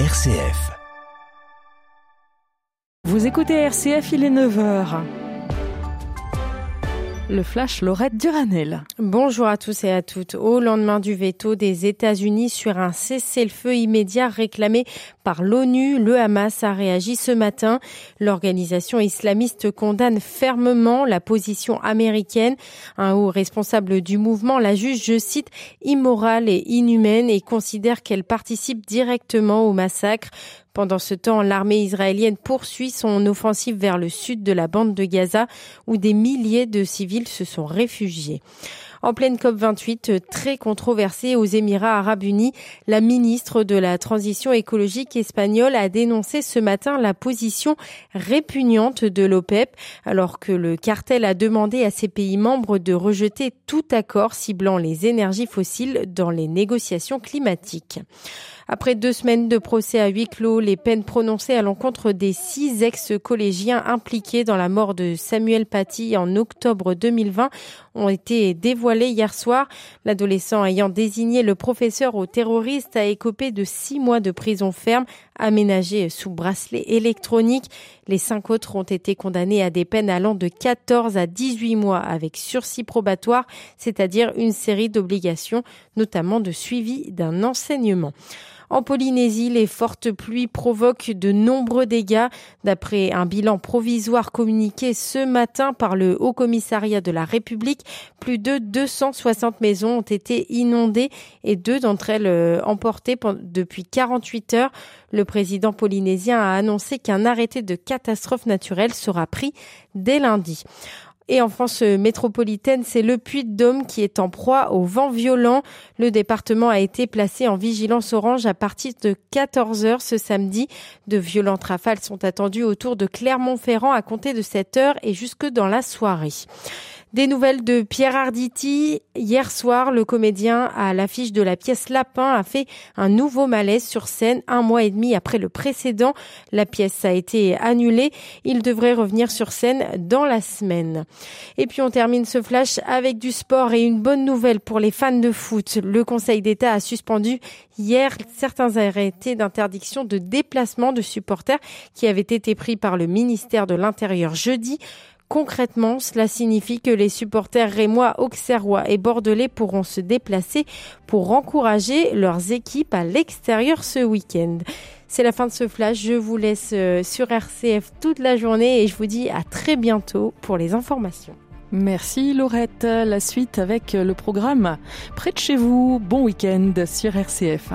RCF. Vous écoutez RCF, il est 9h. Le flash Laurette Duranel. Bonjour à tous et à toutes. Au lendemain du veto des États-Unis sur un cessez-le-feu immédiat réclamé par l'ONU, le Hamas a réagi ce matin. L'organisation islamiste condamne fermement la position américaine. Un haut responsable du mouvement la juge, je cite, immorale et inhumaine et considère qu'elle participe directement au massacre. Pendant ce temps, l'armée israélienne poursuit son offensive vers le sud de la bande de Gaza où des milliers de civils se sont réfugiés. En pleine COP28, très controversée aux Émirats arabes unis, la ministre de la Transition écologique espagnole a dénoncé ce matin la position répugnante de l'OPEP, alors que le cartel a demandé à ses pays membres de rejeter tout accord ciblant les énergies fossiles dans les négociations climatiques. Après deux semaines de procès à huis clos, les peines prononcées à l'encontre des six ex-collégiens impliqués dans la mort de Samuel Paty en octobre 2020 ont été dévoilées hier soir. L'adolescent ayant désigné le professeur au terroriste a écopé de six mois de prison ferme aménagé sous bracelet électronique. Les cinq autres ont été condamnés à des peines allant de 14 à 18 mois avec sursis probatoire, c'est-à-dire une série d'obligations, notamment de suivi d'un enseignement. En Polynésie, les fortes pluies provoquent de nombreux dégâts. D'après un bilan provisoire communiqué ce matin par le Haut Commissariat de la République, plus de 260 maisons ont été inondées et deux d'entre elles euh, emportées depuis 48 heures. Le président polynésien a annoncé qu'un arrêté de catastrophe naturelle sera pris dès lundi. Et en France métropolitaine, c'est le Puy-de-Dôme qui est en proie au vent violent. Le département a été placé en vigilance orange à partir de 14 heures ce samedi. De violentes rafales sont attendues autour de Clermont-Ferrand à compter de cette heure et jusque dans la soirée. Des nouvelles de Pierre Arditi. Hier soir, le comédien à l'affiche de la pièce Lapin a fait un nouveau malaise sur scène un mois et demi après le précédent. La pièce a été annulée. Il devrait revenir sur scène dans la semaine. Et puis on termine ce flash avec du sport et une bonne nouvelle pour les fans de foot. Le Conseil d'État a suspendu hier certains arrêtés d'interdiction de déplacement de supporters qui avaient été pris par le ministère de l'Intérieur jeudi. Concrètement, cela signifie que les supporters rémois, auxerrois et bordelais pourront se déplacer pour encourager leurs équipes à l'extérieur ce week-end. C'est la fin de ce flash. Je vous laisse euh, sur RCF toute la journée et je vous dis à très bientôt pour les informations. Merci Laurette. La suite avec le programme Près de chez vous. Bon week-end sur RCF.